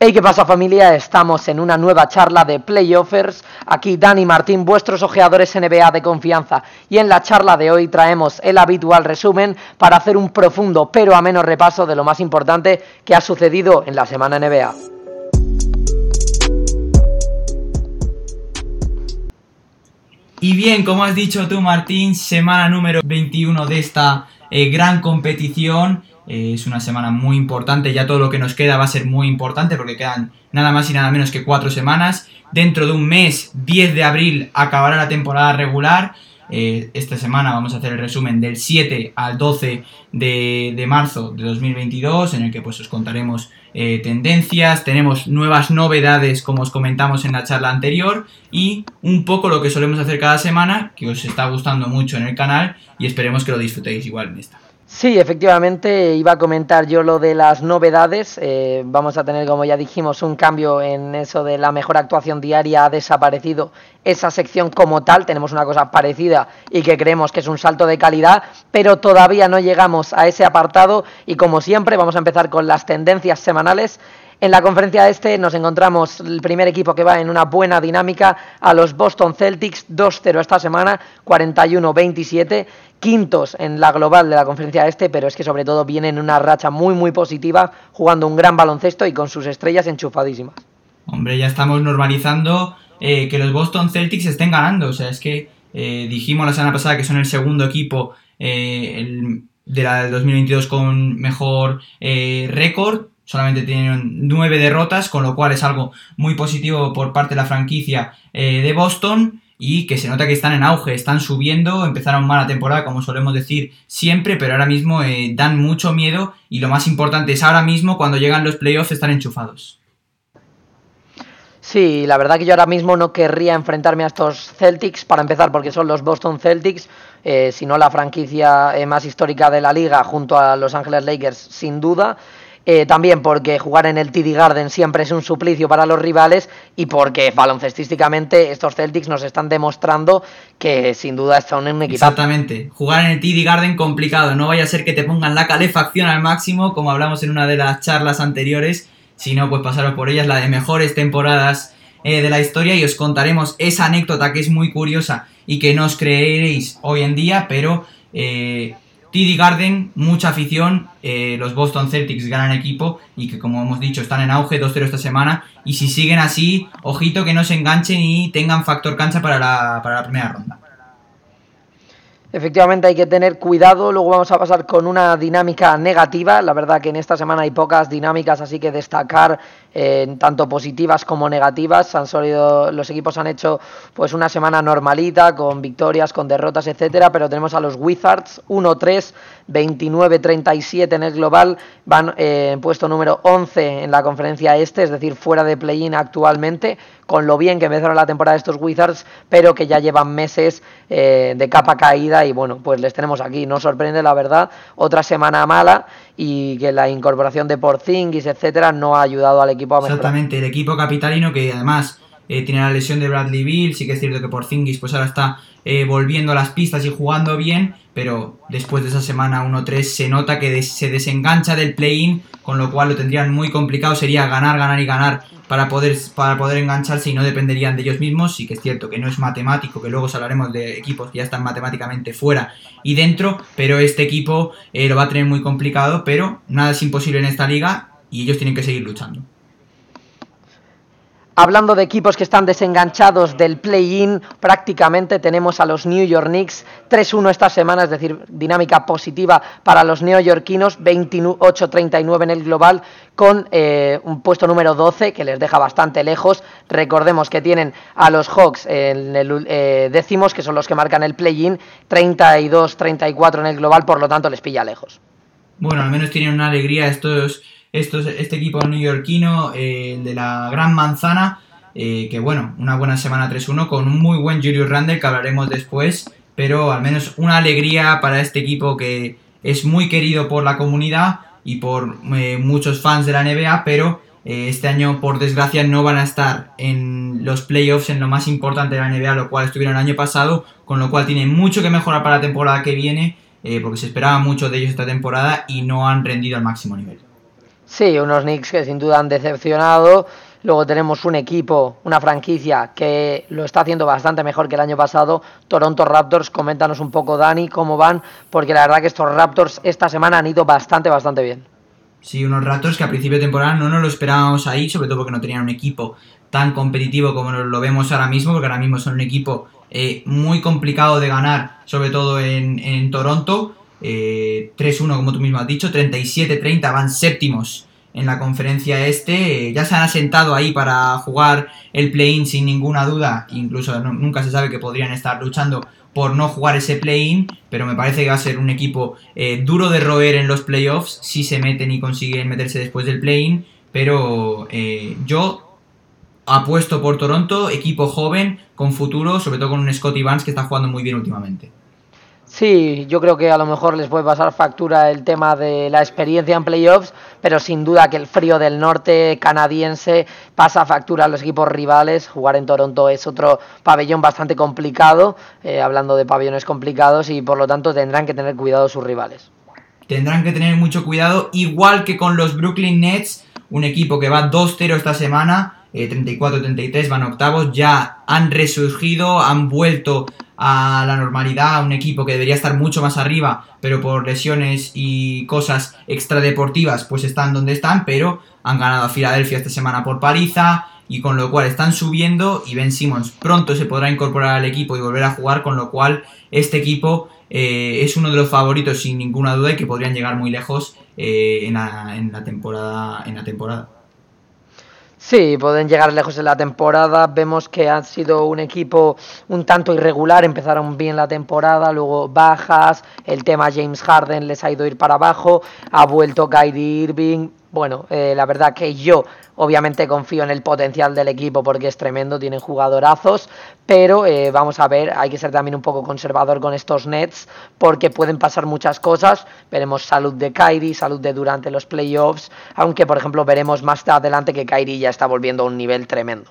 Hey, ¿qué pasa familia? Estamos en una nueva charla de Playoffers. Aquí Dani Martín, vuestros ojeadores NBA de confianza. Y en la charla de hoy traemos el habitual resumen para hacer un profundo pero a menos repaso de lo más importante que ha sucedido en la semana NBA. Y bien, como has dicho tú Martín, semana número 21 de esta eh, gran competición. Eh, es una semana muy importante, ya todo lo que nos queda va a ser muy importante porque quedan nada más y nada menos que cuatro semanas. Dentro de un mes, 10 de abril, acabará la temporada regular. Eh, esta semana vamos a hacer el resumen del 7 al 12 de, marzo de 2022, en el que pues os contaremos eh, tendencias, tenemos nuevas novedades como os comentamos en la charla anterior y un poco lo que solemos hacer cada semana, que os está gustando mucho en el canal y esperemos que lo disfrutéis igual en esta. Sí, efectivamente, iba a comentar yo lo de las novedades. Eh, vamos a tener, como ya dijimos, un cambio en eso de la mejor actuación diaria. Ha desaparecido esa sección como tal. Tenemos una cosa parecida y que creemos que es un salto de calidad, pero todavía no llegamos a ese apartado. Y como siempre, vamos a empezar con las tendencias semanales. En la conferencia este nos encontramos el primer equipo que va en una buena dinámica a los Boston Celtics 2-0 esta semana, 41-27, quintos en la global de la conferencia este, pero es que sobre todo vienen en una racha muy muy positiva, jugando un gran baloncesto y con sus estrellas enchufadísimas. Hombre, ya estamos normalizando eh, que los Boston Celtics estén ganando, o sea, es que eh, dijimos la semana pasada que son el segundo equipo eh, de la del 2022 con mejor récord. Solamente tienen nueve derrotas, con lo cual es algo muy positivo por parte de la franquicia de Boston y que se nota que están en auge, están subiendo, empezaron mala temporada como solemos decir siempre, pero ahora mismo eh, dan mucho miedo y lo más importante es ahora mismo cuando llegan los playoffs están enchufados. Sí, la verdad que yo ahora mismo no querría enfrentarme a estos Celtics para empezar porque son los Boston Celtics, eh, sino la franquicia más histórica de la liga junto a Los Angeles Lakers sin duda. Eh, también porque jugar en el TD Garden siempre es un suplicio para los rivales y porque baloncestísticamente estos Celtics nos están demostrando que sin duda en un equipo. Exactamente, jugar en el TD Garden complicado, no vaya a ser que te pongan la calefacción al máximo, como hablamos en una de las charlas anteriores, sino pues pasaros por ellas la de mejores temporadas eh, de la historia y os contaremos esa anécdota que es muy curiosa y que no os creeréis hoy en día, pero eh, TD Garden, mucha afición, eh, los Boston Celtics ganan equipo y que como hemos dicho están en auge 2-0 esta semana. Y si siguen así, ojito que no se enganchen y tengan factor cancha para la, para la primera ronda. Efectivamente hay que tener cuidado, luego vamos a pasar con una dinámica negativa, la verdad que en esta semana hay pocas dinámicas, así que destacar eh, tanto positivas como negativas, han salido, los equipos han hecho pues una semana normalita, con victorias, con derrotas, etcétera, pero tenemos a los Wizards 1-3, 29-37 en el global, van eh, en puesto número 11 en la conferencia este, es decir, fuera de play-in actualmente, con lo bien que empezaron la temporada estos Wizards, pero que ya llevan meses eh, de capa caída y bueno, pues les tenemos aquí. No sorprende la verdad, otra semana mala y que la incorporación de Porzingis, etcétera, no ha ayudado al equipo a mejorar. Exactamente, el equipo capitalino que además eh, tiene la lesión de Bradley Bill, sí que es cierto que Porzingis pues ahora está eh, volviendo a las pistas y jugando bien, pero después de esa semana 1-3 se nota que se desengancha del play-in, con lo cual lo tendrían muy complicado, sería ganar, ganar y ganar para poder, para poder engancharse y no dependerían de ellos mismos. Sí que es cierto que no es matemático, que luego hablaremos de equipos que ya están matemáticamente fuera y dentro, pero este equipo eh, lo va a tener muy complicado, pero nada es imposible en esta liga y ellos tienen que seguir luchando. Hablando de equipos que están desenganchados del play-in, prácticamente tenemos a los New York Knicks 3-1 esta semana, es decir, dinámica positiva para los neoyorquinos, 28-39 en el global, con eh, un puesto número 12 que les deja bastante lejos. Recordemos que tienen a los Hawks en el eh, décimos, que son los que marcan el play-in, 32-34 en el global, por lo tanto les pilla lejos. Bueno, al menos tienen una alegría estos este equipo neoyorquino, eh, de la Gran Manzana, eh, que bueno, una buena semana 3-1 con un muy buen Julius Randle que hablaremos después, pero al menos una alegría para este equipo que es muy querido por la comunidad y por eh, muchos fans de la NBA, pero este año por desgracia no van a estar en los playoffs en lo más importante de la NBA, lo cual estuvieron el año pasado, con lo cual tienen mucho que mejorar para la temporada que viene, porque se esperaba mucho de ellos esta temporada y no han rendido al máximo nivel. Sí, unos Knicks que sin duda han decepcionado. Luego tenemos un equipo, una franquicia que lo está haciendo bastante mejor que el año pasado, Toronto Raptors. Coméntanos un poco, Dani, cómo van, porque la verdad que estos Raptors esta semana han ido bastante, bastante bien. Sí, unos Raptors que a principio de temporada no nos lo esperábamos ahí, sobre todo porque no tenían un equipo tan competitivo como lo vemos ahora mismo, porque ahora mismo son un equipo eh, muy complicado de ganar, sobre todo en, Toronto. Eh, 3-1, como tú mismo has dicho, 37-30, van séptimos en la conferencia este. ya se han asentado ahí para jugar el play-in sin ninguna duda. Incluso nunca se sabe que podrían estar luchando por no jugar ese play-in, pero me parece que va a ser un equipo eh, duro de roer en los playoffs si se meten y consiguen meterse después del play-in. Pero eh, yo apuesto por Toronto, equipo joven, con futuro, sobre todo con un Scotty Vance que está jugando muy bien últimamente. Sí, yo creo que a lo mejor les puede pasar factura el tema de la experiencia en playoffs, pero sin duda que el frío del norte canadiense pasa factura a los equipos rivales. Jugar en Toronto es otro pabellón bastante complicado, eh, hablando de pabellones complicados, y por lo tanto tendrán que tener cuidado sus rivales. Tendrán que tener mucho cuidado, igual que con los Brooklyn Nets, un equipo que va 2-0 esta semana 34-33, eh, van octavos, ya han resurgido, han vuelto a la normalidad, a un equipo que debería estar mucho más arriba, pero por lesiones y cosas extradeportivas, pues están donde están, pero han ganado a Filadelfia esta semana por paliza, y con lo cual están subiendo y Ben Simmons pronto se podrá incorporar al equipo y volver a jugar, con lo cual este equipo eh, es uno de los favoritos sin ninguna duda y que podrían llegar muy lejos eh, en, la temporada en la temporada. Sí, pueden llegar lejos en la temporada. Vemos que han sido un equipo un tanto irregular. Empezaron bien la temporada, luego bajas. El tema James Harden les ha ido ir para abajo. Ha vuelto Kyrie Irving bueno, eh, la verdad que yo obviamente confío en el potencial del equipo porque es tremendo, tienen jugadorazos, pero eh, vamos a ver, hay que ser también un poco conservador con estos Nets porque pueden pasar muchas cosas, veremos salud de Kyrie, salud de durante los playoffs, aunque por ejemplo veremos más adelante que Kyrie ya está volviendo a un nivel tremendo.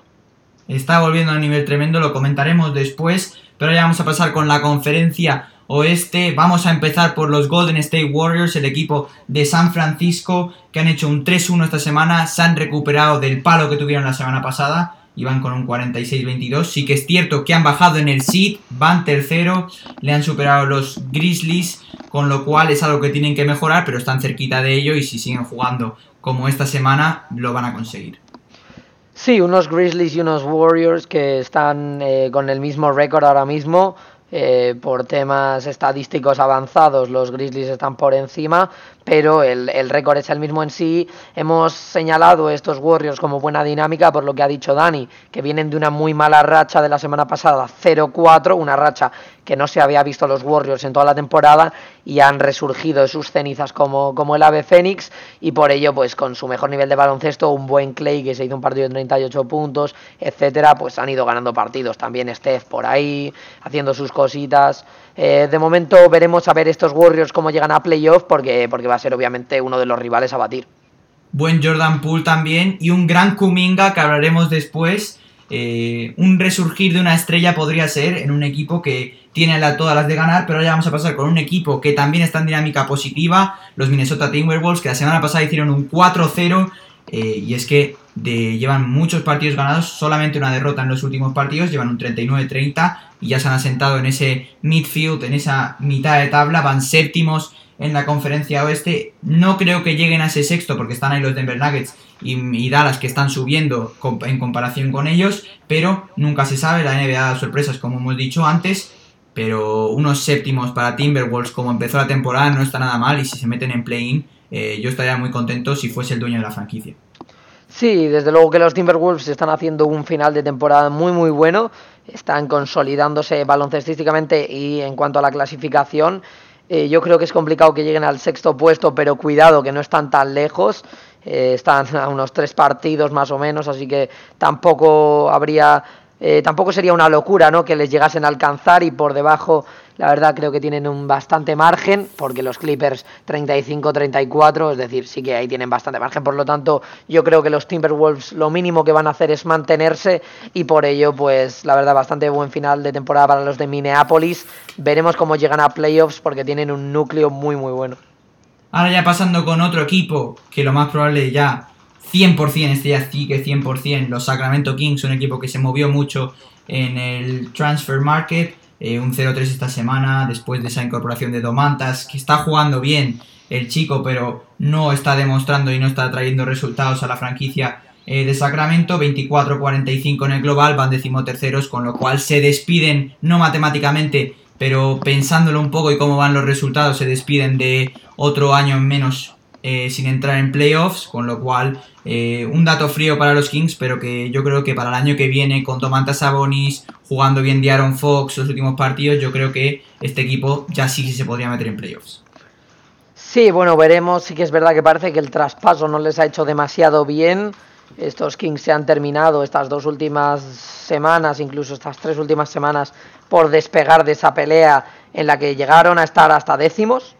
Está volviendo a un nivel tremendo, lo comentaremos después, pero ya vamos a pasar con la conferencia oeste. Vamos a empezar por los Golden State Warriors, el equipo de San Francisco, que han hecho un 3-1 esta semana, se han recuperado del palo que tuvieron la semana pasada y van con un 46-22. Sí que es cierto que han bajado en el seed, van tercero, le han superado los Grizzlies, con lo cual es algo que tienen que mejorar, pero están cerquita de ello y si siguen jugando como esta semana, lo van a conseguir. Sí, unos Grizzlies y unos Warriors que están eh, con el mismo récord ahora mismo. Eh, por temas estadísticos avanzados los Grizzlies están por encima, pero el, el récord es el mismo en sí. Hemos señalado estos Warriors como buena dinámica por lo que ha dicho Dani, que vienen de una muy mala racha de la semana pasada, 0-4, una racha que no se había visto los Warriors en toda la temporada y han resurgido de sus cenizas como, como el ave Fénix y por ello pues con su mejor nivel de baloncesto, un buen Clay que se hizo un partido de 38 puntos, etcétera, pues han ido ganando partidos. También Steph por ahí haciendo sus cositas. Eh, de momento veremos a ver estos Warriors cómo llegan a playoff porque, porque va a ser obviamente uno de los rivales a batir. Buen Jordan Poole también y un gran Kuminga que hablaremos después. Eh, un resurgir de una estrella podría ser en un equipo que tiene la, todas las de ganar, pero ya vamos a pasar con un equipo que también está en dinámica positiva, los Minnesota Timberwolves, que la semana pasada hicieron un 4-0 eh, y es que llevan muchos partidos ganados, solamente una derrota en los últimos partidos, llevan un 39-30 y ya se han asentado en ese midfield, en esa mitad de tabla, van séptimos en la conferencia oeste. No creo que lleguen a ese sexto porque están ahí los Denver Nuggets y, Dallas que están subiendo en comparación con ellos, pero nunca se sabe, la NBA da sorpresas como hemos dicho antes, pero unos séptimos para Timberwolves como empezó la temporada no está nada mal y si se meten en play-in eh, yo estaría muy contento si fuese el dueño de la franquicia. Sí, desde luego que los Timberwolves están haciendo un final de temporada muy muy bueno, están consolidándose baloncestísticamente y en cuanto a la clasificación, eh, yo creo que es complicado que lleguen al sexto puesto, pero cuidado que no están tan lejos, eh, están a unos tres partidos más o menos, así que tampoco habría eh, tampoco sería una locura ¿no? que les llegasen a alcanzar y por debajo la verdad creo que tienen un bastante margen porque los Clippers 35-34 es decir sí que ahí tienen bastante margen. Por lo tanto yo creo que los Timberwolves lo mínimo que van a hacer es mantenerse y por ello pues la verdad bastante buen final de temporada para los de Minneapolis. Veremos cómo llegan a playoffs porque tienen un núcleo muy muy bueno. Ahora ya pasando con otro equipo, que lo más probable ya 100%, este ya sí que 100%, los Sacramento Kings, un equipo que se movió mucho en el transfer market, eh, un 0-3 esta semana después de esa incorporación de Domantas, que está jugando bien el chico, pero no está demostrando y no está trayendo resultados a la franquicia eh, de Sacramento, 24-45 en el global, van decimoterceros, con lo cual se despiden, no matemáticamente, pero pensándolo un poco y cómo van los resultados, se despiden de otro año menos eh, sin entrar en playoffs, con lo cual eh, un dato frío para los Kings, pero que yo creo que para el año que viene, con Tomantas Sabonis, jugando bien de Aaron Fox los últimos partidos, yo creo que este equipo ya sí se podría meter en playoffs. Sí, bueno, veremos. Sí que es verdad que parece que el traspaso no les ha hecho demasiado bien. Estos Kings se han terminado estas dos últimas semanas, incluso estas tres últimas semanas, por despegar de esa pelea en la que llegaron a estar hasta décimos.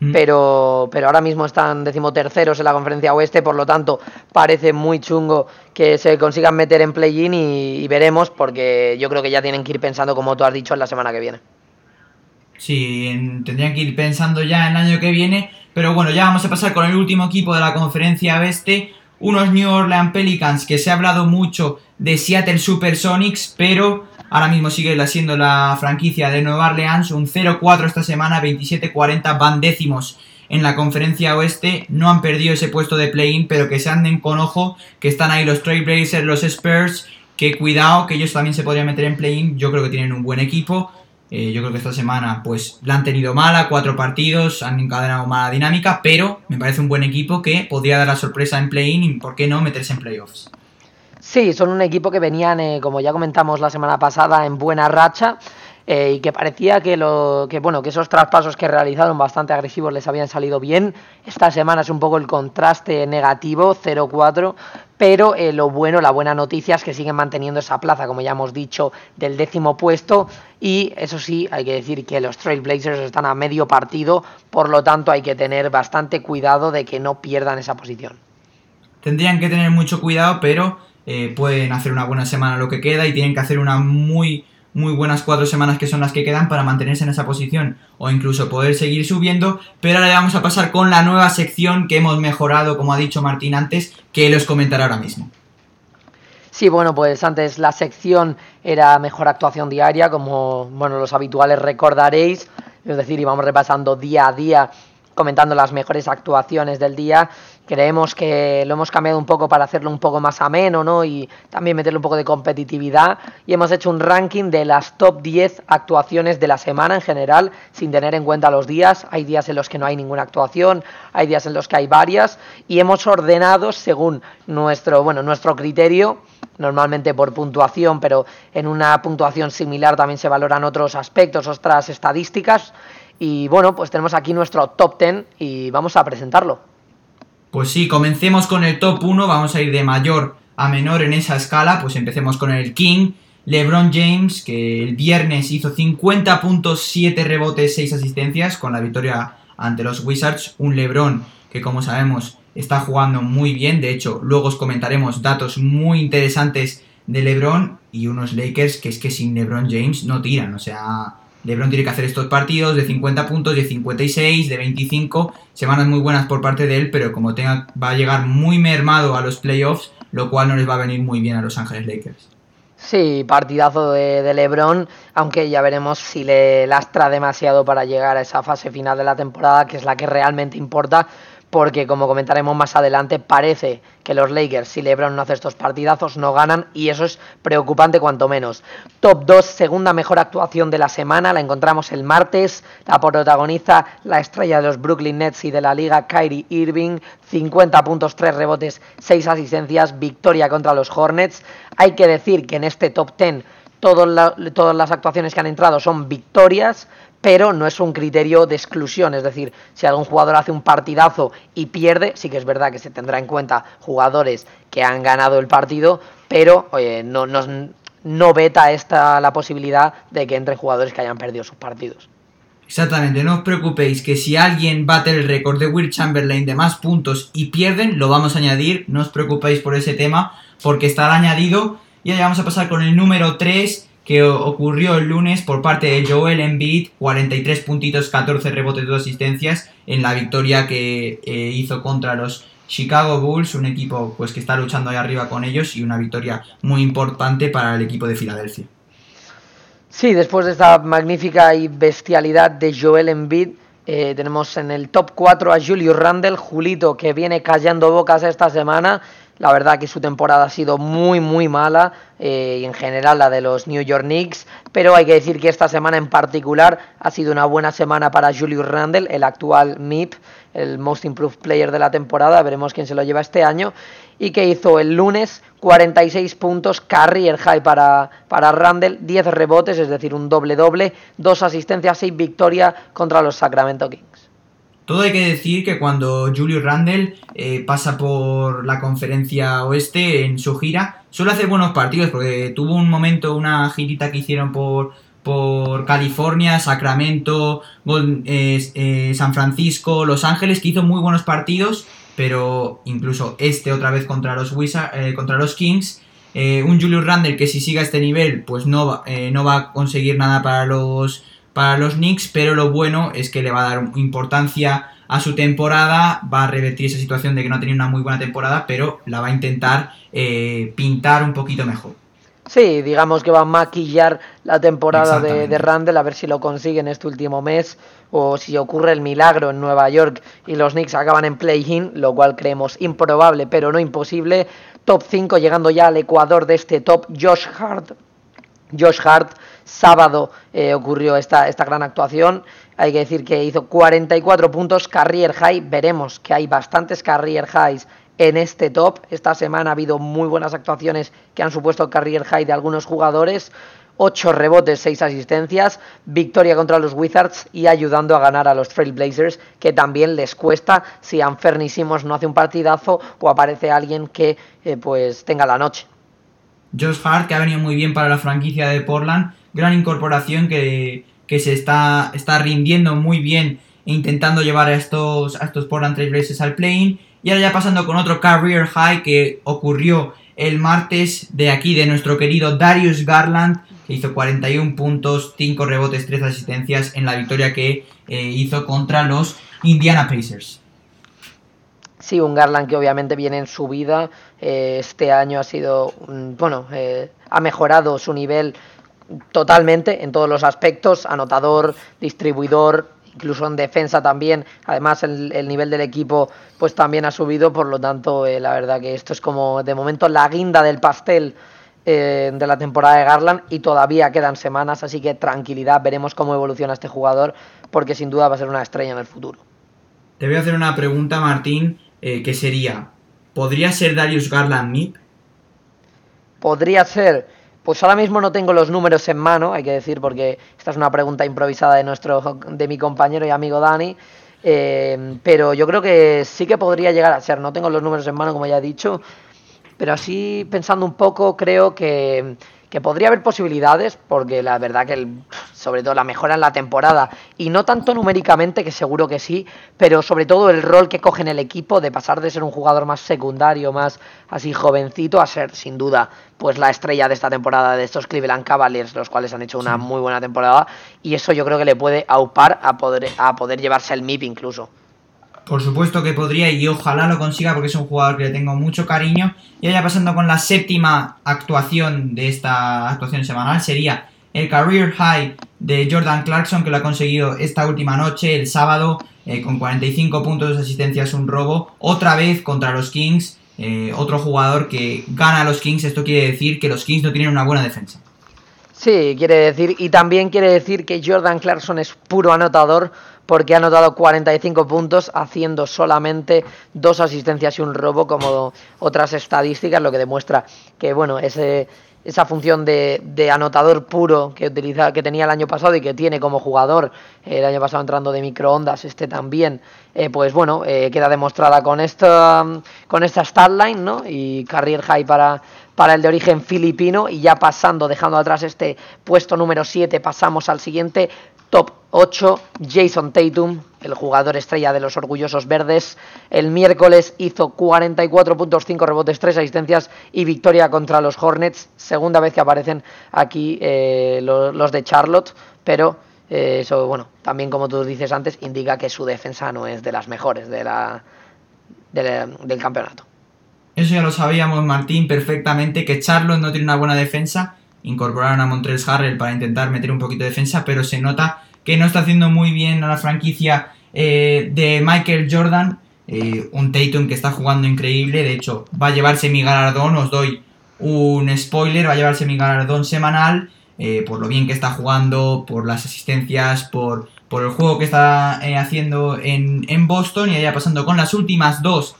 Mm. Pero, pero ahora mismo están decimoterceros en la conferencia oeste, por lo tanto parece muy chungo que se consigan meter en play-in y, veremos, porque yo creo que ya tienen que ir pensando, como tú has dicho, en la semana que viene. Sí, tendrían que ir pensando ya en el año que viene, pero bueno, ya vamos a pasar con el último equipo de la conferencia oeste, unos New Orleans Pelicans que se ha hablado mucho de Seattle Supersonics, pero ahora mismo sigue siendo la franquicia de Nueva Orleans, un 0-4 esta semana, 27-40 van décimos. En la conferencia oeste, no han perdido ese puesto de play-in, pero que se anden con ojo, que están ahí los Trailblazers, los Spurs, que cuidado, que ellos también se podrían meter en play-in, yo creo que tienen un buen equipo, eh, yo creo que esta semana pues la han tenido mala, cuatro partidos, han encadenado mala dinámica, pero me parece un buen equipo que podría dar la sorpresa en play-in y por qué no meterse en playoffs. Sí, son un equipo que venían, eh, como ya comentamos la semana pasada, en buena racha. Eh, y que parecía que, lo, que, bueno, que esos traspasos que realizaron bastante agresivos les habían salido bien. Esta semana es un poco el contraste negativo, 0-4, pero eh, lo bueno, la buena noticia es que siguen manteniendo esa plaza, como ya hemos dicho, del décimo puesto. Y eso sí, hay que decir que los Trailblazers están a medio partido, por lo tanto hay que tener bastante cuidado de que no pierdan esa posición. Tendrían que tener mucho cuidado, pero eh, pueden hacer una buena semana lo que queda y tienen que hacer una muy muy buenas cuatro semanas que son las que quedan para mantenerse en esa posición o incluso poder seguir subiendo. Pero ahora vamos a pasar con la nueva sección que hemos mejorado, como ha dicho Martín antes, que los comentará ahora mismo. Sí, bueno, pues antes la sección era mejor actuación diaria, como bueno, los habituales recordaréis, es decir, íbamos repasando día a día comentando las mejores actuaciones del día. Creemos que lo hemos cambiado un poco para hacerlo un poco más ameno, ¿no? Y también meterle un poco de competitividad. Y hemos hecho un ranking de las top 10 actuaciones de la semana en general, sin tener en cuenta los días. Hay días en los que no hay ninguna actuación, hay días en los que hay varias. Y hemos ordenado según nuestro, bueno, nuestro criterio normalmente por puntuación, pero en una puntuación similar también se valoran otros aspectos, otras estadísticas. Y bueno, pues tenemos aquí nuestro top 10 y vamos a presentarlo. Pues sí, comencemos con el top 1, vamos a ir de mayor a menor en esa escala, pues empecemos con el King, LeBron James, que el viernes hizo 50.7 rebotes, 6 asistencias con la victoria ante los Wizards, un LeBron que como sabemos está jugando muy bien, de hecho luego os comentaremos datos muy interesantes de LeBron y unos Lakers que es que sin LeBron James no tiran, o sea, LeBron tiene que hacer estos partidos de 50 puntos, de 56, de 25, semanas muy buenas por parte de él, pero como tenga, va a llegar muy mermado a los playoffs, lo cual no les va a venir muy bien a Los Ángeles Lakers. Sí, partidazo de, de, LeBron, aunque ya veremos si le lastra demasiado para llegar a esa fase final de la temporada, que es la que realmente importa, porque como comentaremos más adelante, parece que los Lakers, si LeBron no hace estos partidazos, no ganan y eso es preocupante cuanto menos. Top 2, segunda mejor actuación de la semana, la encontramos el martes, la protagoniza la estrella de los Brooklyn Nets y de la liga, Kyrie Irving, 50 puntos, 3 rebotes, 6 asistencias, victoria contra los Hornets. Hay que decir que en este top 10 todas las actuaciones que han entrado son victorias, pero no es un criterio de exclusión, es decir, si algún jugador hace un partidazo y pierde, sí que es verdad que se tendrá en cuenta jugadores que han ganado el partido, pero no, no veta esta la posibilidad de que entre jugadores que hayan perdido sus partidos. Exactamente, no os preocupéis que si alguien bate el récord de Will Chamberlain de más puntos y pierden, lo vamos a añadir, no os preocupéis por ese tema, porque estará añadido. Y ahora vamos a pasar con el número 3, que ocurrió el lunes por parte de Joel Embiid, 43 puntitos, 14 rebotes, 2 asistencias en la victoria que eh, hizo contra los Chicago Bulls, un equipo pues que está luchando ahí arriba con ellos y una victoria muy importante para el equipo de Filadelfia. Sí, después de esta magnífica y bestialidad de Joel Embiid, eh, tenemos en el top 4 a Julius Randle, Julito, que viene callando bocas esta semana. La verdad que su temporada ha sido muy, muy mala eh, y en general la de los New York Knicks, pero hay que decir que esta semana en particular ha sido una buena semana para Julius Randle, el actual MIP, el Most Improved Player de la temporada, veremos quién se lo lleva este año, y que hizo el lunes 46 puntos, carrier high para, para Randle, 10 rebotes, es decir, un doble-doble, dos asistencias, 6 victorias contra los Sacramento Kings. Todo hay que decir que cuando Julius Randle eh, pasa por la conferencia oeste en su gira, suele hacer buenos partidos porque tuvo un momento, una girita que hicieron por, por California, Sacramento, eh, San Francisco, Los Ángeles, que hizo muy buenos partidos, pero incluso este otra vez contra los, eh, contra los Kings. un Julius Randle que si sigue a este nivel, pues no, no va a conseguir nada para los para los Knicks, pero lo bueno es que le va a dar importancia a su temporada, va a revertir esa situación de que no ha tenido una muy buena temporada, pero la va a intentar eh, pintar un poquito mejor. Sí, digamos que va a maquillar la temporada de, de, Randall a ver si lo consigue en este último mes o si ocurre el milagro en Nueva York y los Knicks acaban en play-in, lo cual creemos improbable pero no imposible. Top 5 llegando ya al ecuador de este top, Josh Hart. Josh Hart sábado eh, ocurrió esta, esta gran actuación. Hay que decir que hizo 44 puntos, career high. Veremos que hay bastantes career highs en este top. Esta semana ha habido muy buenas actuaciones que han supuesto career high de algunos jugadores. 8 rebotes, 6 asistencias, victoria contra los Wizards y ayudando a ganar a los Trailblazers, que también les cuesta si Anfernisimos no hace un partidazo o aparece alguien que eh, pues tenga la noche. Josh Hart, que ha venido muy bien para la franquicia de Portland, gran incorporación que, se está, está rindiendo muy bien e intentando llevar a estos, a estos Portland Trailblazers al play Y ahora ya pasando con otro career high que ocurrió el martes de aquí, de nuestro querido Darius Garland, que hizo 41 puntos, 5 rebotes, 3 asistencias en la victoria que eh, hizo contra los Indiana Pacers. Sí, un Garland que obviamente viene en su vida. Eh, este año ha sido, bueno, eh, ha mejorado su nivel totalmente en todos los aspectos, anotador, distribuidor, incluso en defensa también. Además, el, nivel del equipo pues también ha subido, por lo tanto, eh, la verdad que esto es como de momento la guinda del pastel eh, de la temporada de Garland y todavía quedan semanas, así que tranquilidad, veremos cómo evoluciona este jugador, porque sin duda va a ser una estrella en el futuro. Te voy a hacer una pregunta, Martín, eh, que sería, ¿podría ser Darius Garland MIP? Podría ser pues ahora mismo no tengo los números en mano, hay que decir, porque esta es una pregunta improvisada de nuestro, de mi compañero y amigo Dani. Eh, pero yo creo que sí que podría llegar a ser. No tengo los números en mano, como ya he dicho, pero así pensando un poco, creo que que podría haber posibilidades, porque la verdad que sobre todo la mejora en la temporada, y no tanto numéricamente, que seguro que sí, pero sobre todo el rol que coge en el equipo de pasar de ser un jugador más secundario, más así jovencito, a ser sin duda pues la estrella de esta temporada de estos Cleveland Cavaliers, los cuales han hecho una muy buena temporada, y eso yo creo que le puede aupar a poder, a poder llevarse el MIP incluso. Por supuesto que podría y ojalá lo consiga porque es un jugador que le tengo mucho cariño. Y ya pasando con la séptima actuación de esta actuación semanal sería el career high de Jordan Clarkson que lo ha conseguido esta última noche, el sábado, eh, con 45 puntos, de asistencias, un robo, otra vez contra los Kings. Eh, otro jugador que gana a los Kings, esto quiere decir que los Kings no tienen una buena defensa. Sí, quiere decir, y también quiere decir que Jordan Clarkson es puro anotador, porque ha anotado 45 puntos haciendo solamente dos asistencias y un robo como otras estadísticas, lo que demuestra que bueno, ese, esa función de, de, anotador puro que, utiliza, que tenía el año pasado y que tiene como jugador el año pasado entrando de microondas, este también, eh, pues bueno, eh, queda demostrada con esta, con esta statline ¿no? y career high para, para el de origen filipino y ya pasando, dejando atrás este puesto número 7, pasamos al siguiente Top 8, Jason Tatum, el jugador estrella de los orgullosos verdes, el miércoles hizo 44 puntos, 5 rebotes, 3 asistencias y victoria contra los Hornets. Segunda vez que aparecen aquí eh, los, de Charlotte, pero eh, eso, bueno, también como tú dices antes, indica que su defensa no es de las mejores de del campeonato. Eso ya lo sabíamos, Martín, perfectamente, que Charlotte no tiene una buena defensa. Incorporaron a Montrezl Harrell para intentar meter un poquito de defensa, pero se nota que no está haciendo muy bien a la franquicia eh, de Michael Jordan. Eh, un Tatum que está jugando increíble. De hecho, va a llevarse mi galardón. Os doy un spoiler. Va a llevarse mi galardón semanal. Eh, por lo bien que está jugando, por las asistencias, por, por el juego que está haciendo en, en, Boston. Y allá pasando con las últimas dos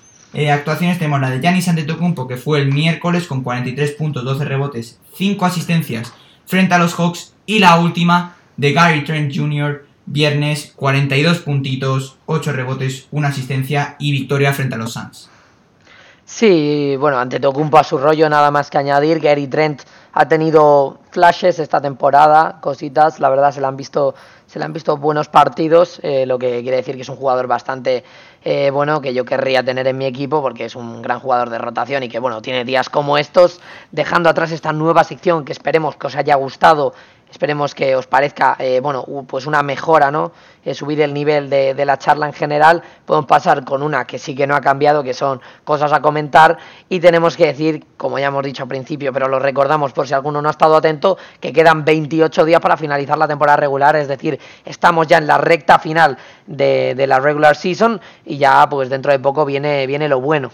actuaciones. Tenemos la de Giannis Antetokounmpo, que fue el miércoles con 43 puntos, 12 rebotes, 5 asistencias frente a los Hawks. Y la última de Gary Trent Jr., viernes 42 puntitos, 8 rebotes, una asistencia y victoria frente a los Suns. Sí, bueno, ante Tocumpo a su rollo nada más que añadir. Gary Trent ha tenido flashes esta temporada, cositas, la verdad se le han visto, se le han visto buenos partidos, eh, lo que quiere decir que es un jugador bastante eh, bueno que yo querría tener en mi equipo porque es un gran jugador de rotación y que bueno, tiene días como estos, dejando atrás esta nueva sección que esperemos que os haya gustado Esperemos que os parezca, eh, bueno, pues una mejora, ¿no? Eh, subir el nivel de, la charla en general. Podemos pasar con una que sí que no ha cambiado, que son cosas a comentar. Y tenemos que decir, como ya hemos dicho al principio, pero lo recordamos por si alguno no ha estado atento, que quedan 28 días para finalizar la temporada regular. Es decir, estamos ya en la recta final de, de la regular season y ya, pues dentro de poco viene, viene lo bueno.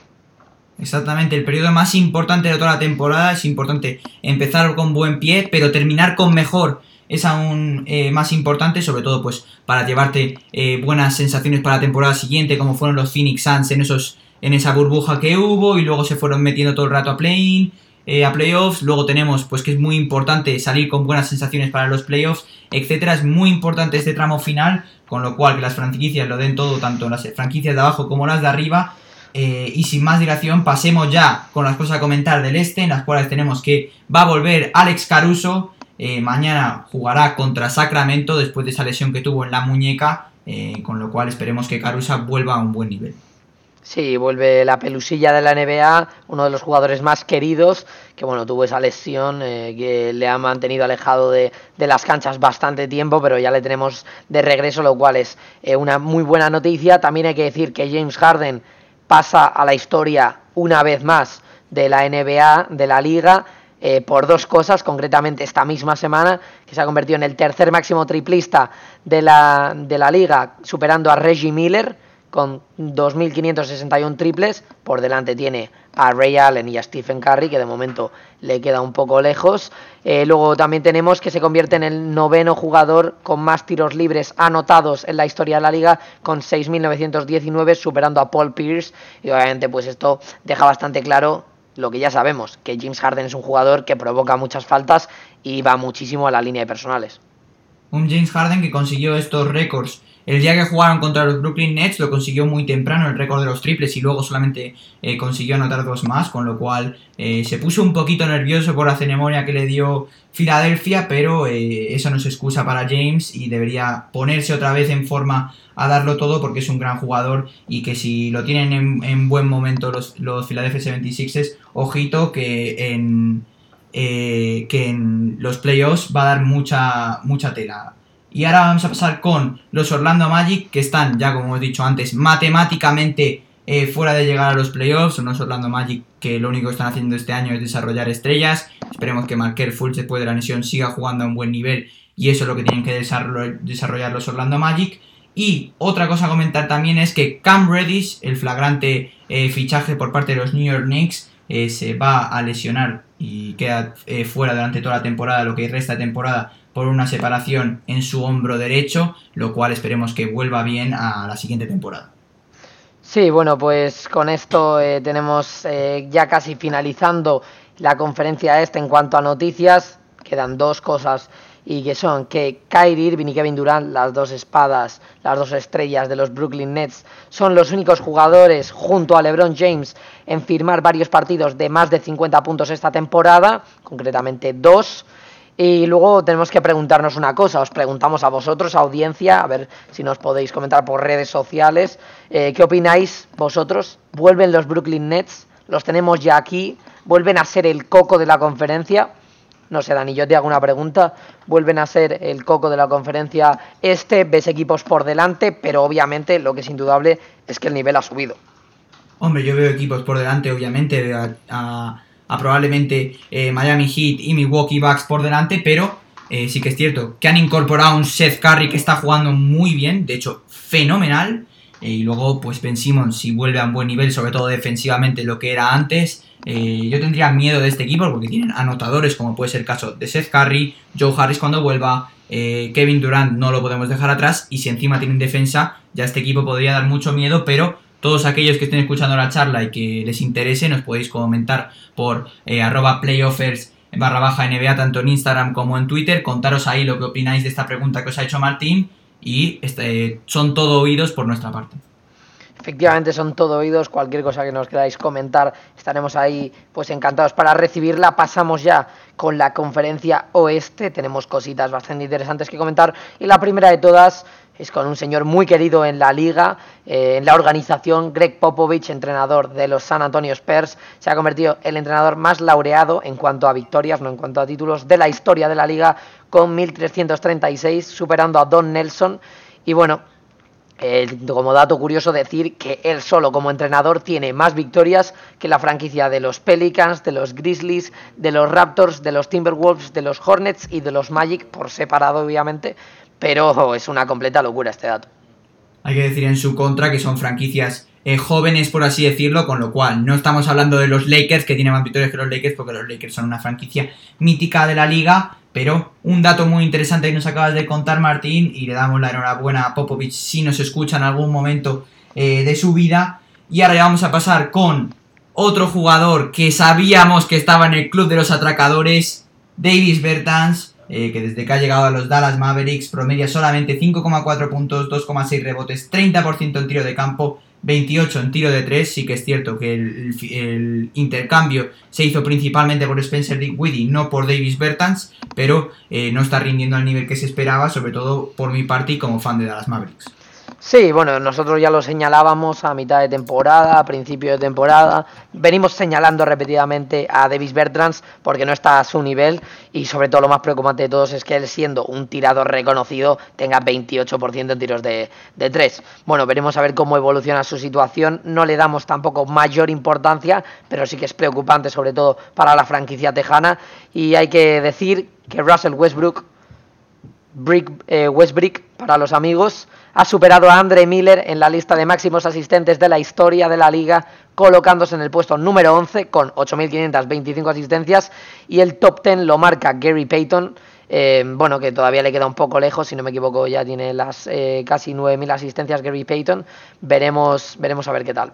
Exactamente, el periodo más importante de toda la temporada es importante empezar con buen pie, pero terminar con mejor. Es aún eh, más importante, sobre todo pues para llevarte eh, buenas sensaciones para la temporada siguiente, como fueron los Phoenix Suns en esos en esa burbuja que hubo y luego se fueron metiendo todo el rato a play eh, a playoffs, luego tenemos pues que es muy importante salir con buenas sensaciones para los playoffs, etcétera, es muy importante este tramo final, con lo cual que las franquicias lo den todo, tanto las franquicias de abajo como las de arriba, eh, y sin más dilación, pasemos ya con las cosas a comentar del este, en las cuales tenemos que va a volver Alex Caruso. Eh, mañana jugará contra Sacramento después de esa lesión que tuvo en la muñeca, eh, con lo cual esperemos que Caruso vuelva a un buen nivel. Sí, vuelve la pelusilla de la NBA, uno de los jugadores más queridos, que bueno, tuvo esa lesión que le ha mantenido alejado de, de, las canchas bastante tiempo, pero ya le tenemos de regreso, lo cual es una muy buena noticia. También hay que decir que James Harden pasa a la historia una vez más de la NBA, de la liga, eh, por dos cosas, concretamente esta misma semana, que se ha convertido en el tercer máximo triplista de la, de la liga, superando a Reggie Miller, con 2.561 triples. Por delante tiene a Ray Allen y a Stephen Curry, que de momento le queda un poco lejos. Eh, luego también tenemos que se convierte en el noveno jugador con más tiros libres anotados en la historia de la liga, con 6.919, superando a Paul Pierce. Y obviamente, pues esto deja bastante claro lo que ya sabemos, que James Harden es un jugador que provoca muchas faltas y va muchísimo a la línea de personales. Un James Harden que consiguió estos récords el día que jugaron contra los Brooklyn Nets lo consiguió muy temprano el récord de los triples y luego solamente eh, consiguió anotar dos más, con lo cual eh, se puso un poquito nervioso por la ceremonia que le dio Filadelfia, pero eh, eso no es excusa para James y debería ponerse otra vez en forma a darlo todo porque es un gran jugador y que si lo tienen en, buen momento los, los Philadelphia 76ers, ojito que en, que en los playoffs va a dar mucha, mucha tela y ahora vamos a pasar con los Orlando Magic, que están, ya como he dicho antes, matemáticamente eh, fuera de llegar a los playoffs. Son los Orlando Magic que lo único que están haciendo este año es desarrollar estrellas. Esperemos que Marker Fultz después de la lesión siga jugando a un buen nivel y eso es lo que tienen que desarrollar los Orlando Magic. Y otra cosa a comentar también es que Cam Reddish, el flagrante eh, fichaje por parte de los New York Knicks, eh, se va a lesionar y queda fuera durante toda la temporada, lo que resta de temporada, por una separación en su hombro derecho, lo cual esperemos que vuelva bien a la siguiente temporada. Sí, bueno, pues con esto eh, tenemos eh, ya casi finalizando la conferencia esta en cuanto a noticias. Quedan dos cosas y que son que Kyrie Irving y Kevin Durant, las dos espadas, las dos estrellas de los Brooklyn Nets, son los únicos jugadores junto a LeBron James en firmar varios partidos de más de 50 puntos esta temporada, concretamente dos Y luego tenemos que preguntarnos una cosa, os preguntamos a vosotros, audiencia, a ver si nos podéis comentar por redes sociales, eh, ¿qué opináis vosotros? ¿Vuelven los Brooklyn Nets? ¿Los tenemos ya aquí? ¿Vuelven a ser el coco de la conferencia? No sé, Dani, yo te hago una pregunta. Vuelven a ser el coco de la conferencia este, ves equipos por delante, pero obviamente lo que es indudable es que el nivel ha subido. Hombre, yo veo equipos por delante, obviamente, probablemente eh, Miami Heat y Milwaukee Bucks por delante, pero eh, sí que es cierto que han incorporado un Seth Curry que está jugando muy bien, de hecho, fenomenal. Eh, y luego, pues Ben Simmons, si vuelve a un buen nivel, sobre todo defensivamente, lo que era antes. yo tendría miedo de este equipo porque tienen anotadores, como puede ser el caso de Seth Curry, Joe Harris cuando vuelva, Kevin Durant no lo podemos dejar atrás. Y si encima tienen defensa, ya este equipo podría dar mucho miedo, pero todos aquellos que estén escuchando la charla y que les interese, nos podéis comentar por eh, arroba playoffers barra baja NBA, tanto en Instagram como en Twitter. Contaros ahí lo que opináis de esta pregunta que os ha hecho Martín y este, son todo oídos por nuestra parte. Efectivamente son todo oídos, cualquier cosa que nos queráis comentar estaremos ahí pues encantados para recibirla. Pasamos ya con la conferencia oeste, tenemos cositas bastante interesantes que comentar y la primera de todas es con un señor muy querido en la liga, eh, en la organización, Greg Popovich, entrenador de los San Antonio Spurs, se ha convertido el entrenador más laureado en cuanto a victorias, no en cuanto a títulos, de la historia de la liga, con 1.336, superando a Don Nelson. Y bueno, como dato curioso decir que él solo como entrenador tiene más victorias que la franquicia de los Pelicans, de los Grizzlies, de los Raptors, de los Timberwolves, de los Hornets y de los Magic por separado obviamente, pero es una completa locura este dato. Hay que decir en su contra que son franquicias eh, jóvenes, por así decirlo, con lo cual no estamos hablando de los Lakers, que tienen más victorias que los Lakers, porque los Lakers son una franquicia mítica de la liga, pero un dato muy interesante que nos acabas de contar, Martín, y le damos la enhorabuena a Popovich si nos escucha en algún momento eh, de su vida. Y ahora vamos a pasar con otro jugador que sabíamos que estaba en el club de los atracadores, Davis Bertans, eh, que desde que ha llegado a los Dallas Mavericks promedia solamente 5,4 puntos, 2,6 rebotes, 30% en tiro de campo, 28 en tiro de 3. Sí que es cierto que el, intercambio se hizo principalmente por Spencer Dinwiddie, no por Davis Bertans, pero eh, no está rindiendo al nivel que se esperaba, sobre todo por mi parte y como fan de Dallas Mavericks. Sí, bueno, nosotros ya lo señalábamos a mitad de temporada, a principio de temporada. Venimos señalando repetidamente a Davis Bertrands porque no está a su nivel y sobre todo lo más preocupante de todos es que él siendo un tirador reconocido tenga 28% en tiros de, de 3. Bueno, veremos a ver cómo evoluciona su situación. No le damos tampoco mayor importancia, pero sí que es preocupante sobre todo para la franquicia tejana y hay que decir que Russell Westbrook, Brick, eh, Westbrook para los amigos, ha superado a Andre Miller en la lista de máximos asistentes de la historia de la liga, colocándose en el puesto número 11 con 8.525 asistencias y el top 10 lo marca Gary Payton. Eh, bueno, que todavía le queda un poco lejos, si no me equivoco ya tiene las eh, casi 9.000 asistencias Gary Payton. Veremos, veremos a ver qué tal.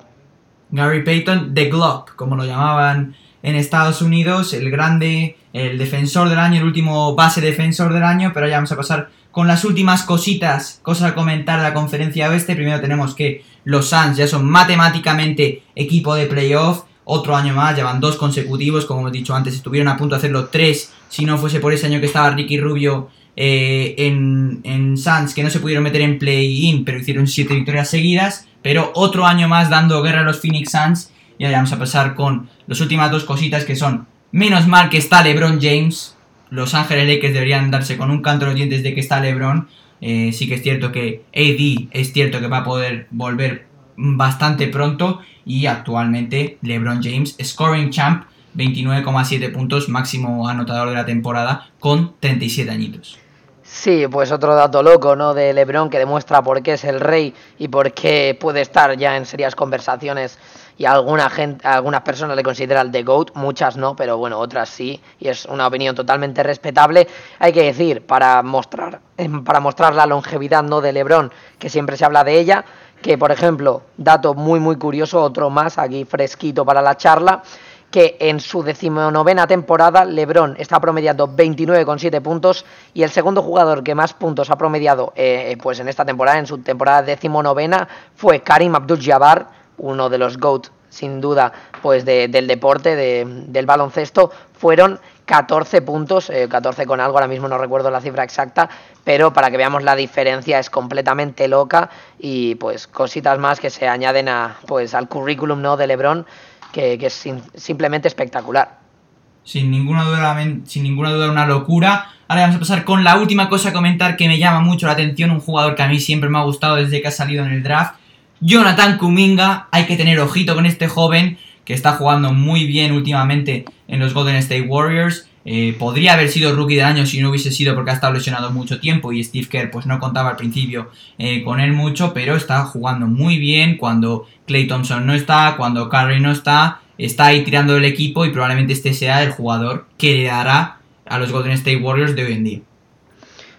Gary Payton, The Glock, como lo llamaban en Estados Unidos, el grande, el defensor del año, el último base defensor del año, pero ya vamos a pasar con las últimas cositas, cosas a comentar de la conferencia oeste. Primero tenemos que los Suns ya son matemáticamente equipo de playoff. Otro año más, llevan dos consecutivos, como hemos dicho antes, estuvieron a punto de hacerlo tres, si no fuese por ese año que estaba Ricky Rubio eh, en, en Suns, que no se pudieron meter en play-in, pero hicieron siete victorias seguidas. Pero otro año más dando guerra a los Phoenix Suns. Y ahora vamos a pasar con las últimas dos cositas que son, menos mal que está LeBron James, los Ángeles Lakers deberían darse con un canto de los dientes de que está LeBron. Eh, sí que es cierto que AD es cierto que va a poder volver bastante pronto y actualmente LeBron James, scoring champ, 29,7 puntos, máximo anotador de la temporada con 37 añitos. Sí, pues otro dato loco, ¿no? De LeBron que demuestra por qué es el rey y por qué puede estar ya en serias conversaciones y algunas personas le consideran The GOAT, muchas no, pero bueno, otras sí, y es una opinión totalmente respetable. Hay que decir, para mostrar, em, para mostrar la longevidad ¿no? de LeBron, que siempre se habla de ella, que por ejemplo, dato muy muy curioso, otro más aquí fresquito para la charla, que en su decimonovena temporada LeBron está promediando 29,7 puntos y el segundo jugador que más puntos ha promediado eh, pues en esta temporada, en su temporada decimonovena, fue Karim Abdul-Jabbar uno de los GOAT, sin duda, pues del deporte, del baloncesto, fueron 14 puntos, 14 con algo, ahora mismo no recuerdo la cifra exacta, pero para que veamos la diferencia es completamente loca y pues cositas más que se añaden a, pues, al currículum ¿no? de Lebron que, es simplemente espectacular. Sin ninguna, duda, sin ninguna duda una locura. Ahora vamos a pasar con la última cosa a comentar que me llama mucho la atención, un jugador que a mí siempre me ha gustado desde que ha salido en el draft. Jonathan Kuminga, hay que tener ojito con este joven que está jugando muy bien últimamente en los Golden State Warriors. Eh, podría haber sido rookie del año si no hubiese sido porque ha estado lesionado mucho tiempo y Steve Kerr pues no contaba al principio eh, con él mucho, pero está jugando muy bien cuando Clay Thompson no está, cuando Curry no está, está ahí tirando el equipo y probablemente este sea el jugador que le dará a los Golden State Warriors de hoy en día.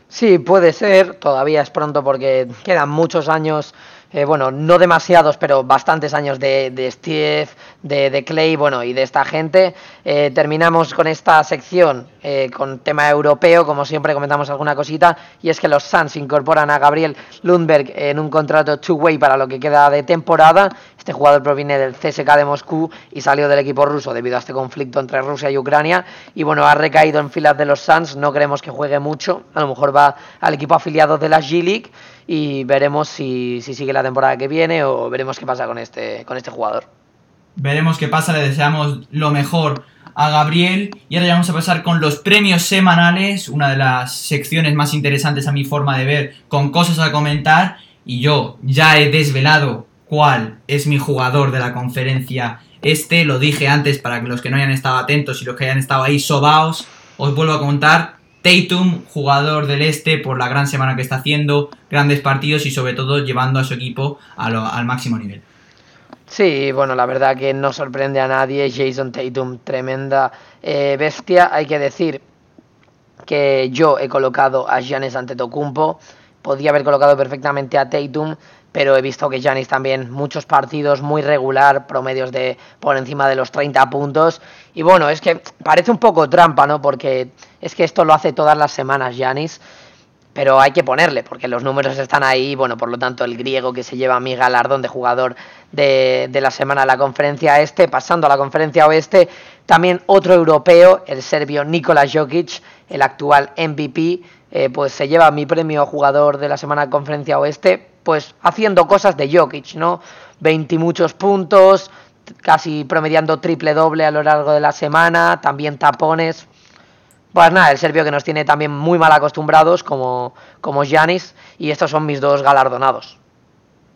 Sí, puede ser, todavía es pronto porque quedan muchos años eh, bueno, no demasiados, pero bastantes años de, de Steve, de, de, Clay, bueno, y de esta gente. Eh, terminamos con esta sección eh, con tema europeo, como siempre comentamos alguna cosita, y es que los Suns incorporan a Gabriel Lundberg en un contrato two-way para lo que queda de temporada. Este jugador proviene del CSK de Moscú y salió del equipo ruso debido a este conflicto entre Rusia y Ucrania. Y bueno, ha recaído en filas de los Suns, no creemos que juegue mucho, a lo mejor va al equipo afiliado de la G-League y veremos si, sigue la temporada que viene o veremos qué pasa con este, con este jugador. Veremos qué pasa, le deseamos lo mejor a Gabriel. Y ahora ya vamos a pasar con los premios semanales, una de las secciones más interesantes a mi forma de ver, con cosas a comentar. Y yo ya he desvelado cuál es mi jugador de la conferencia este, lo dije antes para que los que no hayan estado atentos y los que hayan estado ahí sobaos, os vuelvo a contar Tatum, jugador del este, por la gran semana que está haciendo, grandes partidos y sobre todo llevando a su equipo al máximo nivel. Sí, bueno, la verdad que no sorprende a nadie. Jason Tatum, tremenda eh, bestia. Hay que decir que yo he colocado a Giannis Antetokounmpo. Podía haber colocado perfectamente a Tatum, pero he visto que Giannis también muchos partidos muy regular, promedios de por encima de los 30 puntos. Y bueno, es que parece un poco trampa, ¿no? Porque es que esto lo hace todas las semanas Yanis, pero hay que ponerle, porque los números están ahí, bueno, por lo tanto el griego que se lleva mi galardón de jugador de, la semana de la conferencia este, pasando a la conferencia oeste, también otro europeo, el serbio Nikola Jokic, el actual MVP, eh, pues se lleva mi premio jugador de la semana de conferencia oeste, pues haciendo cosas de Jokic, ¿no? 20 muchos puntos, casi promediando triple doble a lo largo de la semana, también tapones, pues nada, el serbio que nos tiene también muy mal acostumbrados como, como Giannis y estos son mis dos galardonados.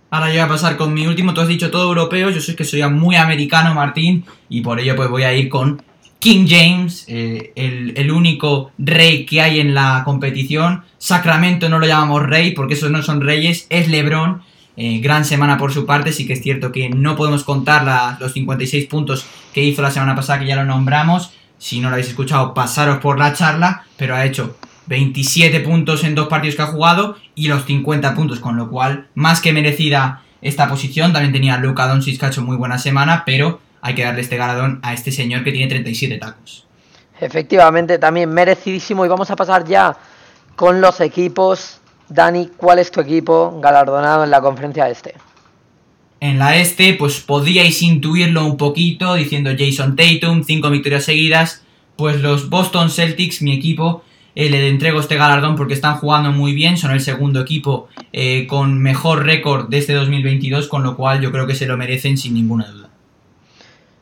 Ahora yo voy a pasar con mi último, tú has dicho todo europeo, yo sé que soy muy americano Martín y por ello pues voy a ir con King James, eh, el, único rey que hay en la competición. Sacramento no lo llamamos rey porque esos no son reyes, es Lebron. Eh, gran semana por su parte, sí que es cierto que no podemos contar los 56 puntos que hizo la semana pasada, que ya lo nombramos, si no lo habéis escuchado, pasaros por la charla, pero ha hecho 27 puntos en dos partidos que ha jugado y los 50 puntos, con lo cual, más que merecida esta posición. También tenía Luka Doncic que ha hecho muy buena semana, pero hay que darle este galardón a este señor que tiene 37 tacos. Efectivamente, también merecidísimo. Y vamos a pasar ya con los equipos. Dani, ¿cuál es tu equipo galardonado en la conferencia este? En la este, pues podíais intuirlo un poquito diciendo Jason Tatum, cinco victorias seguidas. Pues los Boston Celtics, mi equipo, eh, le entrego este galardón porque están jugando muy bien, son el segundo equipo eh, con mejor récord de este 2022, con lo cual yo creo que se lo merecen sin ninguna duda.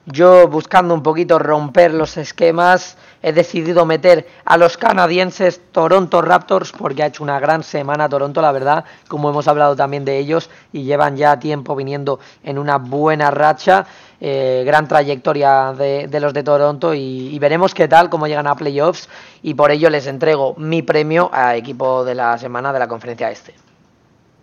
Yo buscando un poquito romper los esquemas, he decidido meter a los canadienses Toronto Raptors porque ha hecho una gran semana Toronto, la verdad, como hemos hablado también de ellos y llevan ya tiempo viniendo en una buena racha, eh, gran trayectoria de, los de Toronto y, veremos qué tal, cómo llegan a playoffs y por ello les entrego mi premio a equipo de la semana de la conferencia este.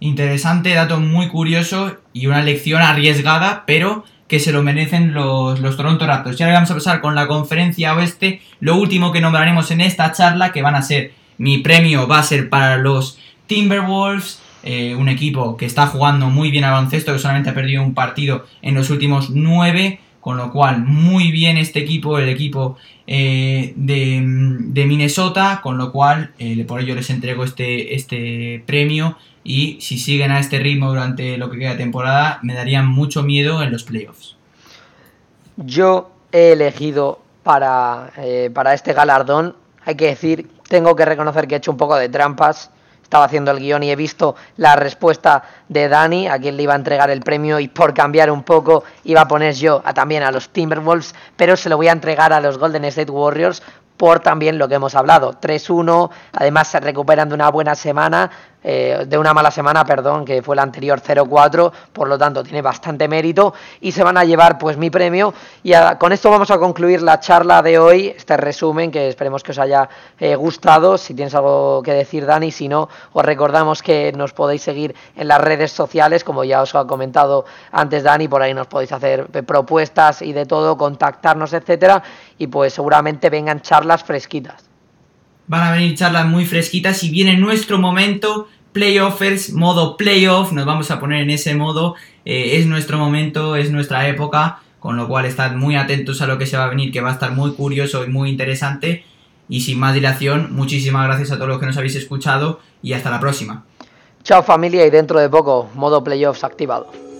Interesante, dato muy curioso y una lección arriesgada, pero que se lo merecen los, los Toronto Raptors. Y ahora vamos a pasar con la conferencia oeste. Lo último que nombraremos en esta charla, que van a ser, mi premio va a ser para los Timberwolves, eh, un equipo que está jugando muy bien al baloncesto, que solamente ha perdido un partido en los últimos nueve, con lo cual muy bien este equipo, el equipo eh, de, de, Minnesota, con lo cual eh, por ello les entrego este, este premio y si siguen a este ritmo durante lo que queda de temporada me darían mucho miedo en los playoffs. Yo he elegido para, eh, para este galardón. Hay que decir, tengo que reconocer que he hecho un poco de trampas. Estaba haciendo el guion y he visto la respuesta de Dani, a quien le iba a entregar el premio, y por cambiar un poco iba a poner yo a, también a los Timberwolves, pero se lo voy a entregar a los Golden State Warriors por también lo que hemos hablado. 3-1, además se recuperan de una buena semana, eh, de una mala semana, perdón, que fue la anterior 0-4, por lo tanto tiene bastante mérito y se van a llevar pues mi premio. Y con esto vamos a concluir la charla de hoy, este resumen que esperemos que os haya eh, gustado, si tienes algo que decir Dani, si no os recordamos que nos podéis seguir en las redes sociales, como ya os ha comentado antes Dani, por ahí nos podéis hacer eh, propuestas y de todo, contactarnos, etcétera, y pues seguramente vengan charlas fresquitas. Van a venir charlas muy fresquitas y viene nuestro momento, playoffers, modo playoff, nos vamos a poner en ese modo, eh, es nuestro momento, es nuestra época, con lo cual estad muy atentos a lo que se va a venir, que va a estar muy curioso y muy interesante. Y sin más dilación, muchísimas gracias a todos los que nos habéis escuchado y hasta la próxima. Chao familia y dentro de poco, modo playoffs activado.